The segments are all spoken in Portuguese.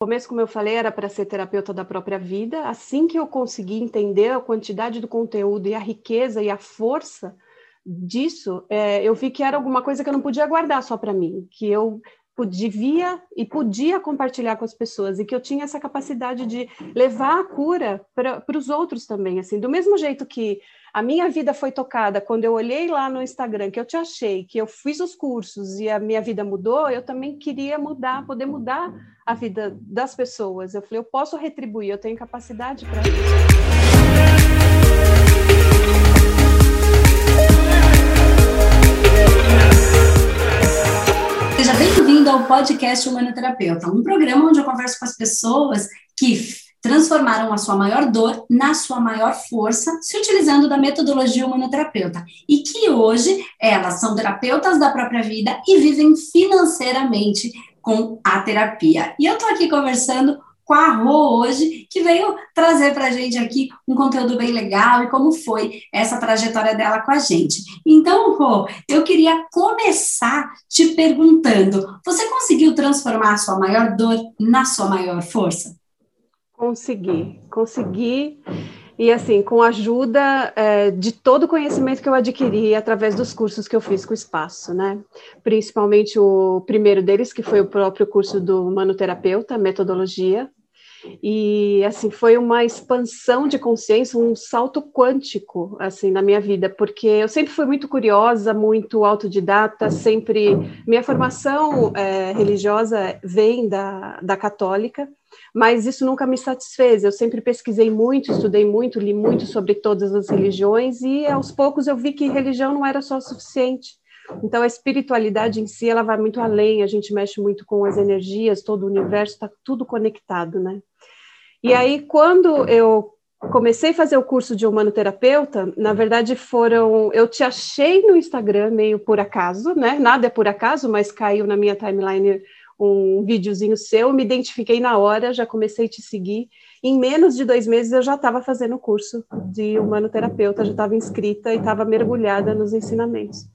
começo, como eu falei, era para ser terapeuta da própria vida. Assim que eu consegui entender a quantidade do conteúdo e a riqueza e a força disso, é, eu vi que era alguma coisa que eu não podia guardar só para mim, que eu devia e podia compartilhar com as pessoas e que eu tinha essa capacidade de levar a cura para os outros também, assim, do mesmo jeito que a minha vida foi tocada quando eu olhei lá no Instagram que eu te achei, que eu fiz os cursos e a minha vida mudou, eu também queria mudar, poder mudar a vida das pessoas. Eu falei, eu posso retribuir, eu tenho capacidade para isso. Seja bem-vindo ao podcast Humanoterapeuta, um programa onde eu converso com as pessoas que transformaram a sua maior dor na sua maior força, se utilizando da metodologia humanoterapeuta, e que hoje elas são terapeutas da própria vida e vivem financeiramente com a terapia. E eu estou aqui conversando com a Rô hoje, que veio trazer para a gente aqui um conteúdo bem legal e como foi essa trajetória dela com a gente. Então, Rô, eu queria começar te perguntando: você conseguiu transformar a sua maior dor na sua maior força? Consegui, consegui. E assim, com a ajuda é, de todo o conhecimento que eu adquiri através dos cursos que eu fiz com o espaço, né? Principalmente o primeiro deles, que foi o próprio curso do manoterapeuta, metodologia, e assim foi uma expansão de consciência, um salto quântico assim na minha vida, porque eu sempre fui muito curiosa, muito autodidata, sempre minha formação é, religiosa vem da, da católica, mas isso nunca me satisfez. Eu sempre pesquisei muito, estudei muito, li muito sobre todas as religiões e aos poucos eu vi que religião não era só suficiente. Então, a espiritualidade em si, ela vai muito além, a gente mexe muito com as energias, todo o universo está tudo conectado, né? E aí, quando eu comecei a fazer o curso de humanoterapeuta, na verdade foram, eu te achei no Instagram meio por acaso, né? Nada é por acaso, mas caiu na minha timeline um videozinho seu, me identifiquei na hora, já comecei a te seguir. Em menos de dois meses eu já estava fazendo o curso de humanoterapeuta, já estava inscrita e estava mergulhada nos ensinamentos.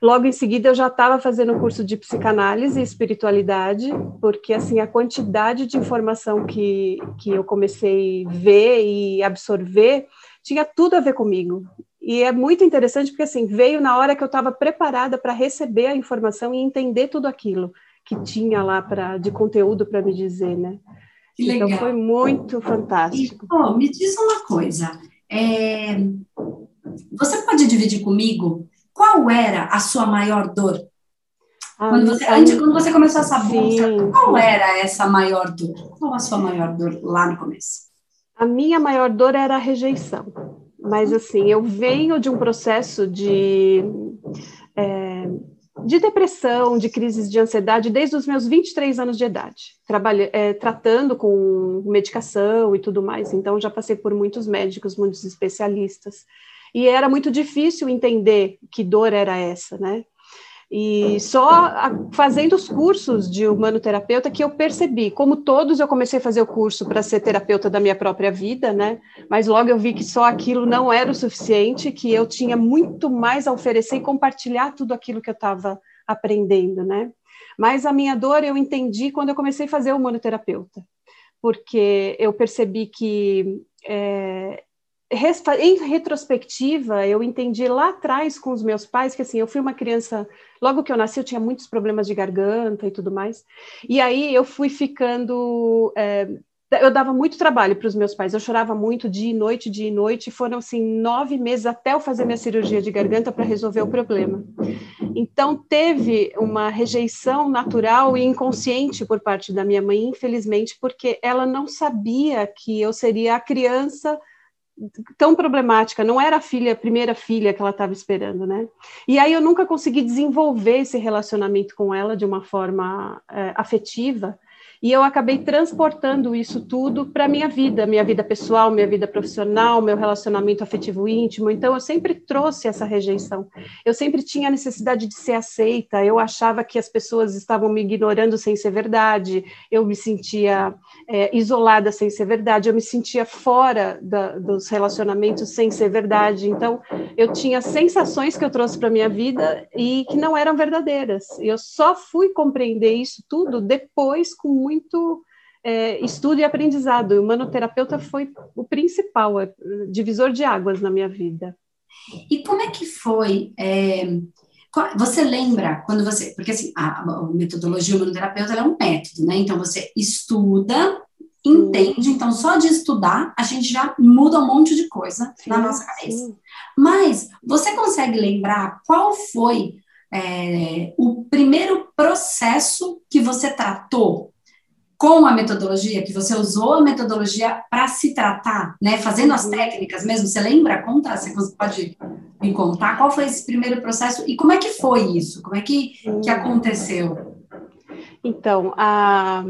Logo em seguida, eu já estava fazendo um curso de psicanálise e espiritualidade, porque assim a quantidade de informação que, que eu comecei a ver e absorver tinha tudo a ver comigo. E é muito interessante porque assim veio na hora que eu estava preparada para receber a informação e entender tudo aquilo que tinha lá para de conteúdo para me dizer, né? Então foi muito fantástico. E, oh, me diz uma coisa, é... você pode dividir comigo qual era a sua maior dor? Ah, quando, você, antes, quando você começou essa busca, qual era essa maior dor? Qual a sua maior dor lá no começo? A minha maior dor era a rejeição. Mas, assim, eu venho de um processo de, é, de depressão, de crises de ansiedade, desde os meus 23 anos de idade, trabalha, é, tratando com medicação e tudo mais. Então, já passei por muitos médicos, muitos especialistas e era muito difícil entender que dor era essa, né? E só fazendo os cursos de humanoterapeuta que eu percebi, como todos eu comecei a fazer o curso para ser terapeuta da minha própria vida, né? Mas logo eu vi que só aquilo não era o suficiente, que eu tinha muito mais a oferecer e compartilhar tudo aquilo que eu estava aprendendo, né? Mas a minha dor eu entendi quando eu comecei a fazer o humanoterapeuta, porque eu percebi que é, em retrospectiva, eu entendi lá atrás com os meus pais que assim, eu fui uma criança, logo que eu nasci, eu tinha muitos problemas de garganta e tudo mais. E aí eu fui ficando. É, eu dava muito trabalho para os meus pais, eu chorava muito dia e noite, dia e noite, foram assim nove meses até eu fazer minha cirurgia de garganta para resolver o problema. Então teve uma rejeição natural e inconsciente por parte da minha mãe, infelizmente, porque ela não sabia que eu seria a criança tão problemática, não era a filha, a primeira filha que ela estava esperando, né? E aí eu nunca consegui desenvolver esse relacionamento com ela de uma forma é, afetiva, e eu acabei transportando isso tudo para a minha vida, minha vida pessoal, minha vida profissional, meu relacionamento afetivo íntimo. Então, eu sempre trouxe essa rejeição. Eu sempre tinha a necessidade de ser aceita. Eu achava que as pessoas estavam me ignorando sem ser verdade. Eu me sentia é, isolada sem ser verdade. Eu me sentia fora da, dos relacionamentos sem ser verdade. Então, eu tinha sensações que eu trouxe para minha vida e que não eram verdadeiras. Eu só fui compreender isso tudo depois com muito é, estudo e aprendizado. E o manoterapeuta foi o principal, é, divisor de águas na minha vida. E como é que foi? É, você lembra quando você. Porque assim, a, a metodologia humanoterapeuta é um método, né? Então você estuda, entende, então só de estudar a gente já muda um monte de coisa sim, na nossa cabeça. Sim. Mas você consegue lembrar qual foi é, o primeiro processo que você tratou com a metodologia, que você usou a metodologia para se tratar, né? Fazendo as uhum. técnicas mesmo. Você lembra? Conta, você pode me contar qual foi esse primeiro processo e como é que foi isso? Como é que, que aconteceu? Então, a,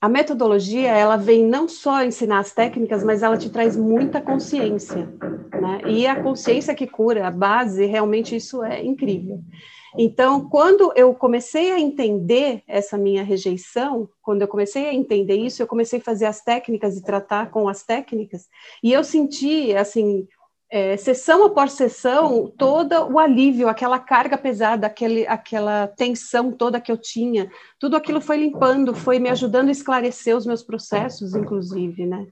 a metodologia, ela vem não só ensinar as técnicas, mas ela te traz muita consciência, né? E a consciência que cura, a base, realmente isso é incrível. Então, quando eu comecei a entender essa minha rejeição, quando eu comecei a entender isso, eu comecei a fazer as técnicas e tratar com as técnicas, e eu senti, assim, é, sessão após sessão, todo o alívio, aquela carga pesada, aquele, aquela tensão toda que eu tinha, tudo aquilo foi limpando, foi me ajudando a esclarecer os meus processos, inclusive, né?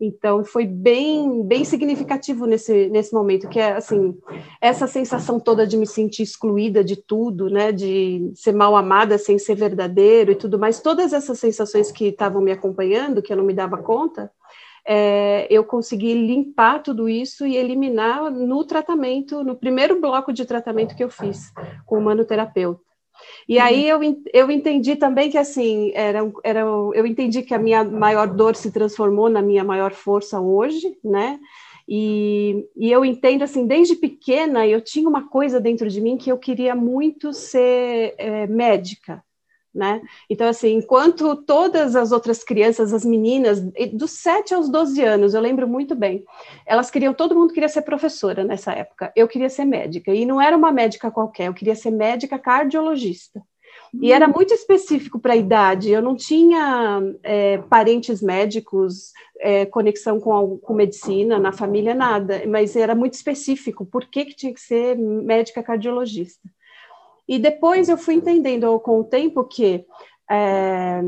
Então, foi bem, bem significativo nesse, nesse momento, que é, assim, essa sensação toda de me sentir excluída de tudo, né, de ser mal amada sem ser verdadeiro e tudo mais, todas essas sensações que estavam me acompanhando, que eu não me dava conta, é, eu consegui limpar tudo isso e eliminar no tratamento, no primeiro bloco de tratamento que eu fiz com o manoterapeuta. E aí eu, eu entendi também que assim era, era eu entendi que a minha maior dor se transformou na minha maior força hoje, né? E, e eu entendo assim desde pequena eu tinha uma coisa dentro de mim que eu queria muito ser é, médica, né? Então, assim, enquanto todas as outras crianças, as meninas, dos 7 aos 12 anos, eu lembro muito bem, elas queriam, todo mundo queria ser professora nessa época, eu queria ser médica, e não era uma médica qualquer, eu queria ser médica cardiologista. E era muito específico para a idade, eu não tinha é, parentes médicos, é, conexão com, com medicina, na família, nada, mas era muito específico, por que, que tinha que ser médica cardiologista? E depois eu fui entendendo com o tempo que é,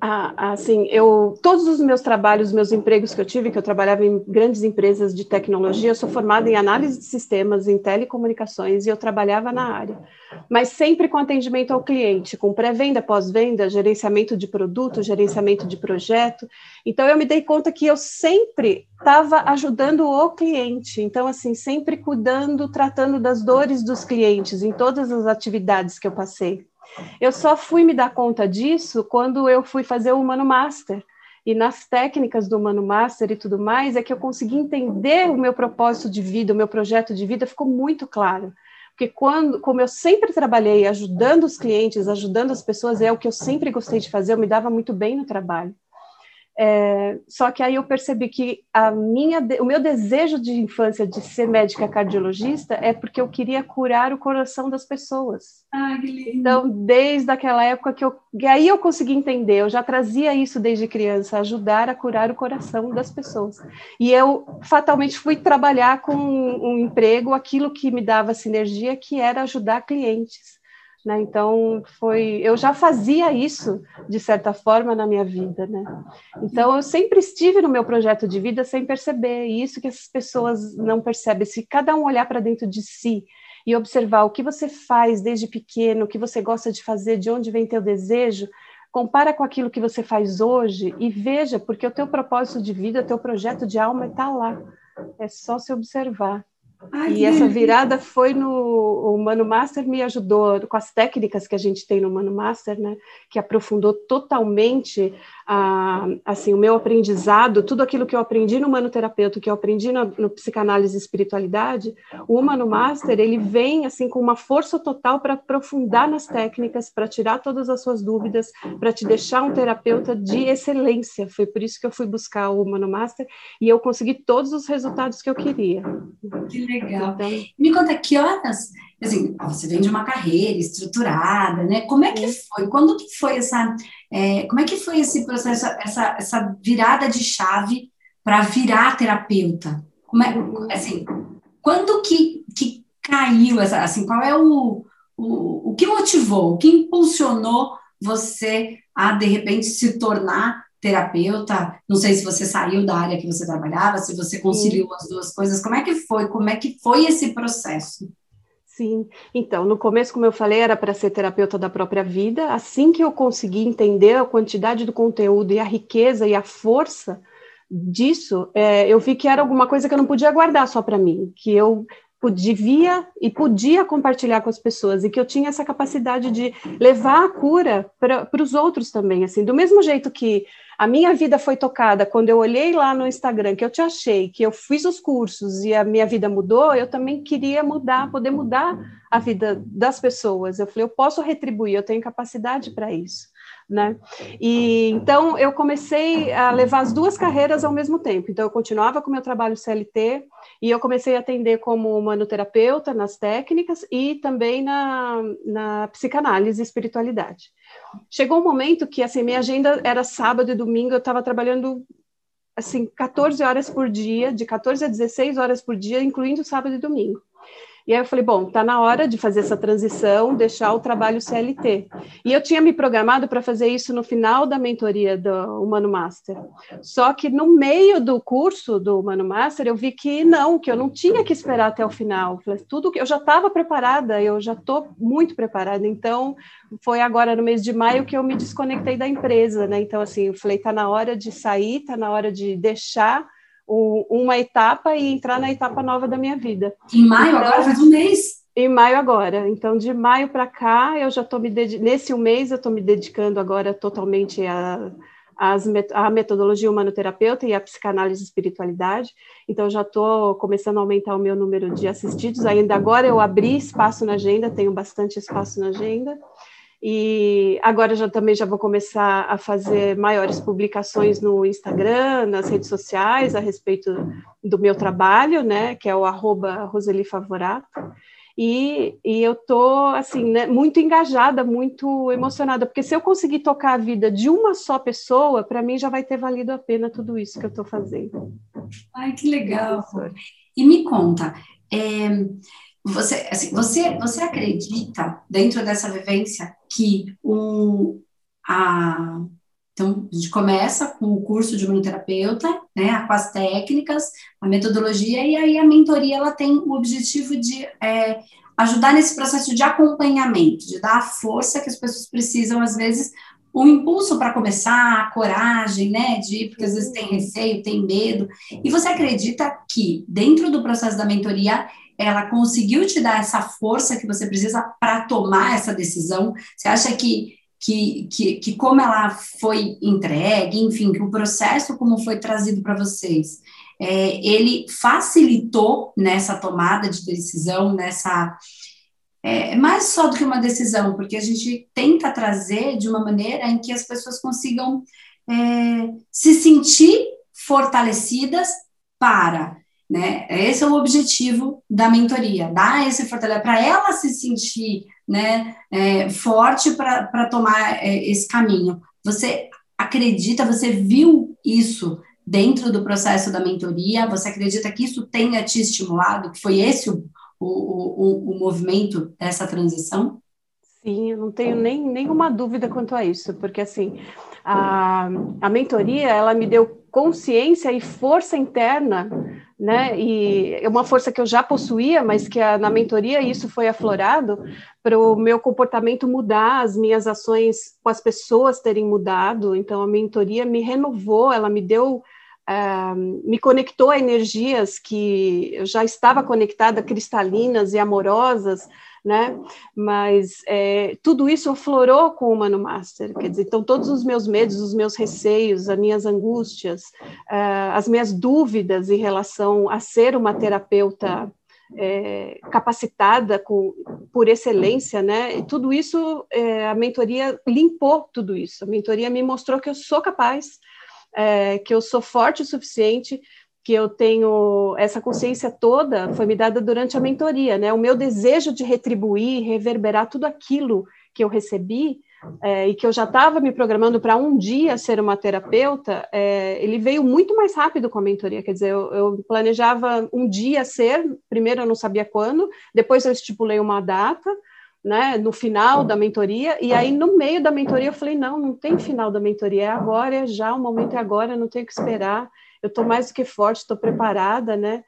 assim, eu todos os meus trabalhos, meus empregos que eu tive, que eu trabalhava em grandes empresas de tecnologia, eu sou formada em análise de sistemas, em telecomunicações e eu trabalhava na área, mas sempre com atendimento ao cliente, com pré-venda, pós-venda, gerenciamento de produto, gerenciamento de projeto. Então eu me dei conta que eu sempre estava ajudando o cliente, então assim, sempre cuidando, tratando das dores dos clientes em todas as atividades que eu passei. Eu só fui me dar conta disso quando eu fui fazer o Humano Master. E nas técnicas do Humano Master e tudo mais, é que eu consegui entender o meu propósito de vida, o meu projeto de vida ficou muito claro. Porque quando, como eu sempre trabalhei ajudando os clientes, ajudando as pessoas, é o que eu sempre gostei de fazer, eu me dava muito bem no trabalho. É, só que aí eu percebi que a minha, o meu desejo de infância de ser médica cardiologista é porque eu queria curar o coração das pessoas. Ah, que lindo. Então, desde aquela época que eu. E aí eu consegui entender, eu já trazia isso desde criança, ajudar a curar o coração das pessoas. E eu fatalmente fui trabalhar com um emprego, aquilo que me dava sinergia, que era ajudar clientes. Né? Então, foi, eu já fazia isso, de certa forma, na minha vida. Né? Então, eu sempre estive no meu projeto de vida sem perceber, e isso que essas pessoas não percebem. Se cada um olhar para dentro de si e observar o que você faz desde pequeno, o que você gosta de fazer, de onde vem teu desejo, compara com aquilo que você faz hoje e veja, porque o teu propósito de vida, o teu projeto de alma está lá. É só se observar. Ai, e essa virada foi no o Mano Master me ajudou com as técnicas que a gente tem no Mano Master, né, que aprofundou totalmente a, assim o meu aprendizado, tudo aquilo que eu aprendi no manoterapeuta, que eu aprendi no, no psicanálise e espiritualidade, o Mano Master ele vem assim com uma força total para aprofundar nas técnicas, para tirar todas as suas dúvidas, para te deixar um terapeuta de excelência. Foi por isso que eu fui buscar o Mano Master e eu consegui todos os resultados que eu queria. Que legal. Então, Me conta que horas, assim, você vem de uma carreira estruturada, né? Como é que foi? Quando que foi essa, é, como é que foi esse processo, essa, essa virada de chave para virar terapeuta? Como é, assim, quando que, que caiu essa, assim, qual é o, o, o que motivou, o que impulsionou você a, de repente, se tornar terapeuta? Não sei se você saiu da área que você trabalhava, se você conciliou Sim. as duas coisas. Como é que foi? Como é que foi esse processo? Sim, então, no começo, como eu falei, era para ser terapeuta da própria vida. Assim que eu consegui entender a quantidade do conteúdo e a riqueza e a força disso, é, eu vi que era alguma coisa que eu não podia guardar só para mim, que eu devia e podia compartilhar com as pessoas e que eu tinha essa capacidade de levar a cura para os outros também, assim, do mesmo jeito que a minha vida foi tocada quando eu olhei lá no Instagram que eu te achei, que eu fiz os cursos e a minha vida mudou, eu também queria mudar, poder mudar a vida das pessoas. Eu falei, eu posso retribuir, eu tenho capacidade para isso né? E então eu comecei a levar as duas carreiras ao mesmo tempo. Então eu continuava com meu trabalho CLT e eu comecei a atender como manoterapeuta nas técnicas e também na, na psicanálise e espiritualidade. Chegou um momento que assim minha agenda era sábado e domingo, eu estava trabalhando assim 14 horas por dia, de 14 a 16 horas por dia, incluindo sábado e domingo. E aí eu falei, bom, está na hora de fazer essa transição, deixar o trabalho CLT. E eu tinha me programado para fazer isso no final da mentoria do Humano Master. Só que no meio do curso do Humano Master, eu vi que não, que eu não tinha que esperar até o final. Tudo que eu já estava preparada, eu já estou muito preparada. Então, foi agora no mês de maio que eu me desconectei da empresa, né? Então, assim, eu falei, está na hora de sair, está na hora de deixar uma etapa e entrar na etapa nova da minha vida. Em maio, então, agora faz um mês. Em maio agora. Então, de maio para cá, eu já estou me dedicando. Nesse um mês, eu estou me dedicando agora totalmente a, as, a metodologia humanoterapeuta e a psicanálise e espiritualidade. Então, já estou começando a aumentar o meu número de assistidos. Ainda agora eu abri espaço na agenda, tenho bastante espaço na agenda. E agora já também já vou começar a fazer maiores publicações no Instagram, nas redes sociais a respeito do meu trabalho, né, que é o arroba Roseli Favorato. E, e eu tô assim, né, muito engajada, muito emocionada, porque se eu conseguir tocar a vida de uma só pessoa, para mim já vai ter valido a pena tudo isso que eu estou fazendo. Ai, que legal! E me conta, é, você, assim, você, você acredita, dentro dessa vivência, que o, a, então, a gente começa com o curso de humanoterapeuta, né, com as técnicas, a metodologia, e aí a mentoria ela tem o objetivo de é, ajudar nesse processo de acompanhamento, de dar a força que as pessoas precisam, às vezes, o impulso para começar, a coragem, né, de ir, porque às vezes tem receio, tem medo. E você acredita que, dentro do processo da mentoria, ela conseguiu te dar essa força que você precisa para tomar essa decisão? Você acha que, que, que, que, como ela foi entregue, enfim, que o processo como foi trazido para vocês, é, ele facilitou nessa tomada de decisão, nessa é, mais só do que uma decisão, porque a gente tenta trazer de uma maneira em que as pessoas consigam é, se sentir fortalecidas para né? Esse é o objetivo da mentoria, dar esse fortalecimento para ela se sentir né, é, forte para tomar é, esse caminho. Você acredita, você viu isso dentro do processo da mentoria? Você acredita que isso tenha te estimulado? Que foi esse o, o, o, o movimento dessa transição? Sim, eu não tenho nem, nenhuma dúvida quanto a isso, porque assim, a, a mentoria, ela me deu consciência e força interna né? E é uma força que eu já possuía, mas que a, na mentoria isso foi aflorado para o meu comportamento mudar, as minhas ações com as pessoas terem mudado. Então a mentoria me renovou, ela me deu Uh, me conectou a energias que eu já estava conectada, cristalinas e amorosas, né? Mas é, tudo isso aflorou com o Mano Master, quer dizer, então todos os meus medos, os meus receios, as minhas angústias, uh, as minhas dúvidas em relação a ser uma terapeuta é, capacitada com, por excelência, né? E tudo isso, é, a mentoria limpou tudo isso. A mentoria me mostrou que eu sou capaz, é, que eu sou forte o suficiente que eu tenho essa consciência toda foi me dada durante a mentoria, né? O meu desejo de retribuir, reverberar tudo aquilo que eu recebi é, e que eu já estava me programando para um dia ser uma terapeuta, é, ele veio muito mais rápido com a mentoria. Quer dizer, eu, eu, planejava um dia ser, primeiro eu não sabia quando, depois eu estipulei uma data, né, no final da mentoria, e aí no meio da mentoria eu falei, não, não tem final da mentoria, é agora, é já, o momento é agora, não tenho que esperar, eu estou mais do que forte, estou preparada, né,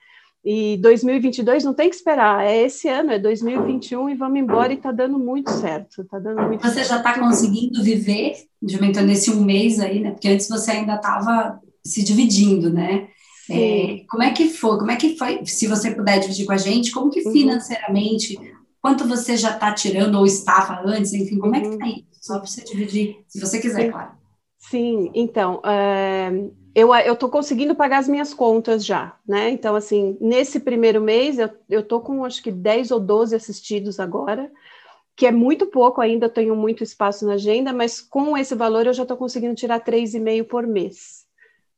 e 2022 não tem que esperar, é esse ano, é 2021 e vamos embora e está dando muito certo, tá dando muito Você certo. já está conseguindo viver de mentoria nesse um mês aí, né, porque antes você ainda estava se dividindo, né, é, como é que foi? Como é que foi? Se você puder dividir com a gente, como que uhum. financeiramente quanto você já está tirando ou estava antes, enfim, como é que está aí? Só para você dividir, se você quiser, claro. Sim, então, uh, eu estou conseguindo pagar as minhas contas já, né? Então, assim, nesse primeiro mês, eu estou com acho que 10 ou 12 assistidos agora, que é muito pouco ainda, tenho muito espaço na agenda, mas com esse valor eu já estou conseguindo tirar 3,5 por mês,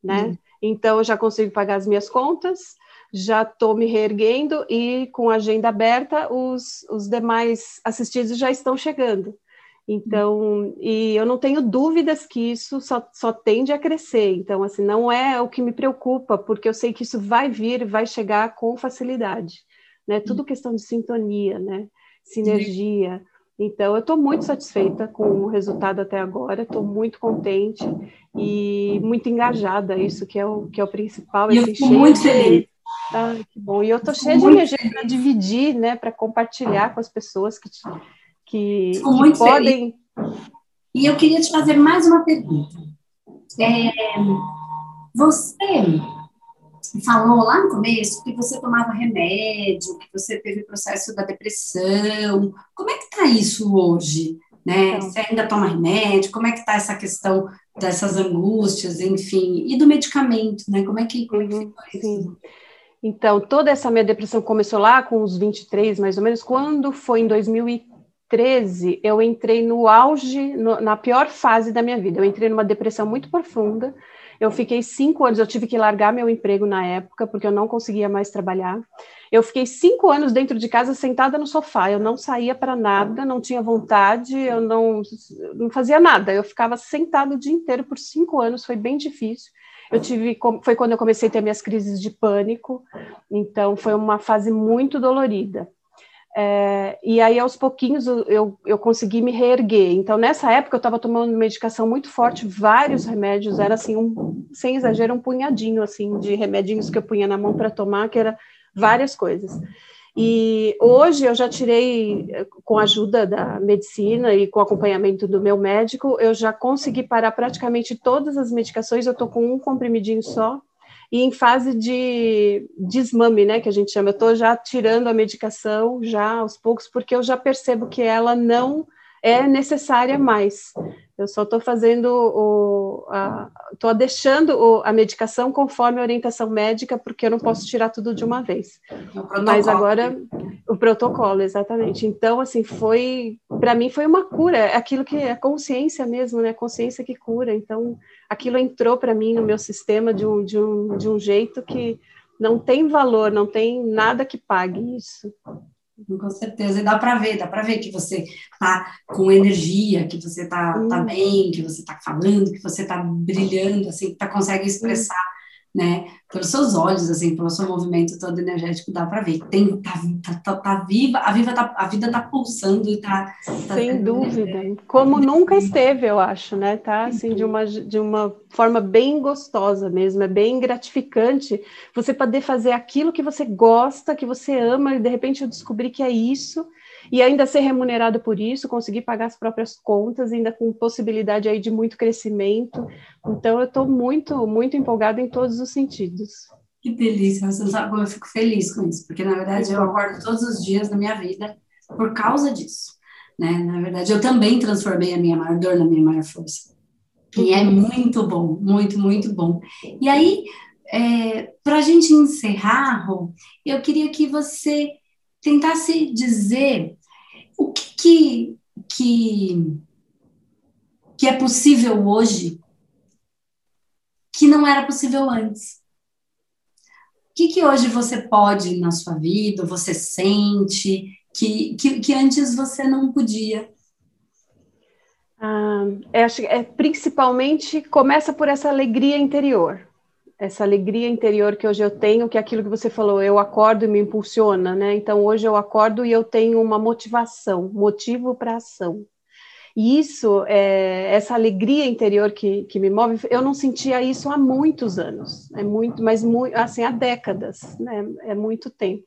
né? Hum. Então, eu já consigo pagar as minhas contas, já estou me reerguendo e com a agenda aberta, os, os demais assistidos já estão chegando. Então, e eu não tenho dúvidas que isso só, só tende a crescer. Então, assim, não é o que me preocupa, porque eu sei que isso vai vir, vai chegar com facilidade. Né? Tudo questão de sintonia, né? Sinergia. Então, eu estou muito satisfeita com o resultado até agora, estou muito contente e muito engajada, isso que é o, que é o principal. Eu fico muito feliz. Ah, que bom. E eu tô cheia de energia para dividir, né, para compartilhar com as pessoas que, que, que podem. Feliz. E eu queria te fazer mais uma pergunta. É, você falou lá no começo que você tomava remédio, que você teve o processo da depressão. Como é que está isso hoje? Né? Então. Você ainda toma remédio? Como é que está essa questão dessas angústias, enfim, e do medicamento, né? Como é que, como é que uhum, ficou isso? Então, toda essa minha depressão começou lá com os 23, mais ou menos, quando foi em 2013, eu entrei no auge, no, na pior fase da minha vida. Eu entrei numa depressão muito profunda. Eu fiquei cinco anos, eu tive que largar meu emprego na época, porque eu não conseguia mais trabalhar. Eu fiquei cinco anos dentro de casa, sentada no sofá. Eu não saía para nada, não tinha vontade, eu não, não fazia nada. Eu ficava sentada o dia inteiro por cinco anos, foi bem difícil. Eu tive, foi quando eu comecei a ter minhas crises de pânico, então foi uma fase muito dolorida. É, e aí, aos pouquinhos, eu, eu consegui me reerguer. Então, nessa época, eu estava tomando medicação muito forte, vários remédios, era assim, um, sem exagero, um punhadinho, assim, de remedinhos que eu punha na mão para tomar, que era várias coisas. E hoje eu já tirei, com a ajuda da medicina e com o acompanhamento do meu médico, eu já consegui parar praticamente todas as medicações, eu estou com um comprimidinho só, e em fase de desmame, né, que a gente chama, eu estou já tirando a medicação, já aos poucos, porque eu já percebo que ela não é necessária mais. Eu só estou fazendo o. Estou deixando o, a medicação conforme a orientação médica, porque eu não posso tirar tudo de uma vez. Mas agora, o protocolo, exatamente. Então, assim, foi. Para mim, foi uma cura. É aquilo que é consciência mesmo, né? Consciência que cura. Então, aquilo entrou para mim no meu sistema de um, de, um, de um jeito que não tem valor, não tem nada que pague isso. Com certeza, e dá para ver, dá para ver que você tá com energia, que você tá, tá bem, que você tá falando, que você tá brilhando, assim, que tá, consegue expressar né? Pelos seus olhos, assim, pelo seu movimento todo energético, dá para ver. Tem, tá, tá, tá, tá, viva, a, viva tá, a vida tá pulsando e tá. tá Sem dúvida. Como nunca esteve, eu acho, né? Tá assim, de uma, de uma forma bem gostosa mesmo, é bem gratificante você poder fazer aquilo que você gosta, que você ama, e de repente eu descobri que é isso e ainda ser remunerado por isso, conseguir pagar as próprias contas, ainda com possibilidade aí de muito crescimento. Então, eu estou muito, muito empolgada em todos os sentidos. Que delícia, você sabe eu fico feliz com isso, porque na verdade eu acordo todos os dias da minha vida por causa disso. Né? Na verdade, eu também transformei a minha maior dor na minha maior força. E é muito bom, muito, muito bom. E aí, é, para a gente encerrar, Rô, eu queria que você tentasse dizer o que, que, que, que é possível hoje que não era possível antes. O que, que hoje você pode na sua vida, você sente, que, que, que antes você não podia? Ah, acho, é, principalmente começa por essa alegria interior. Essa alegria interior que hoje eu tenho, que é aquilo que você falou, eu acordo e me impulsiona, né? Então hoje eu acordo e eu tenho uma motivação, motivo para ação. E isso, é, essa alegria interior que, que me move, eu não sentia isso há muitos anos, é muito, mas muito, assim, há décadas, né? É muito tempo.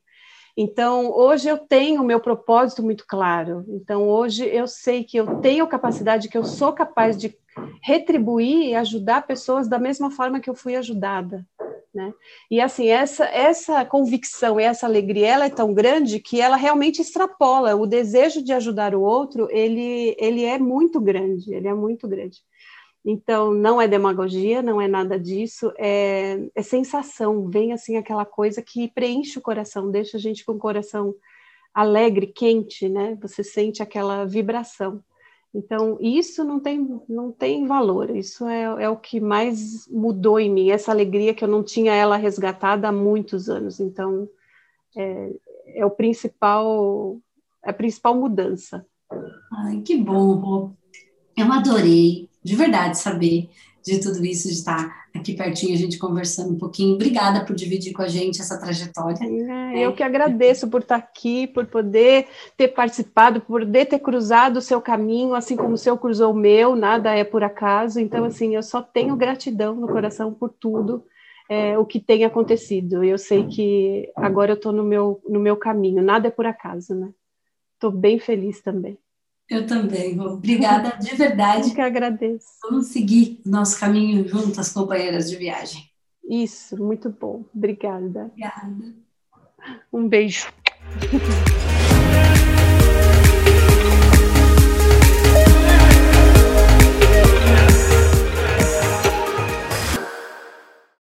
Então, hoje eu tenho o meu propósito muito claro. Então, hoje eu sei que eu tenho capacidade, que eu sou capaz de retribuir e ajudar pessoas da mesma forma que eu fui ajudada. Né? E assim, essa, essa convicção e essa alegria, ela é tão grande que ela realmente extrapola. O desejo de ajudar o outro, ele, ele é muito grande, ele é muito grande. Então, não é demagogia, não é nada disso, é, é, sensação, vem assim aquela coisa que preenche o coração, deixa a gente com o coração alegre, quente, né? Você sente aquela vibração. Então, isso não tem, não tem valor, isso é, é o que mais mudou em mim, essa alegria que eu não tinha ela resgatada há muitos anos. Então, é, é o principal, é a principal mudança. Ai, que bom, Eu adorei de verdade saber de tudo isso, de estar aqui pertinho, a gente conversando um pouquinho. Obrigada por dividir com a gente essa trajetória. É, eu que agradeço por estar aqui, por poder ter participado, por poder ter cruzado o seu caminho, assim como o seu cruzou o meu, nada é por acaso. Então, assim, eu só tenho gratidão no coração por tudo. É, o que tem acontecido. Eu sei que agora eu estou no meu, no meu caminho, nada é por acaso, né? Estou bem feliz também. Eu também, obrigada de verdade. Eu que agradeço. Vamos seguir nosso caminho juntas, companheiras de viagem. Isso, muito bom. Obrigada. Obrigada. Um beijo.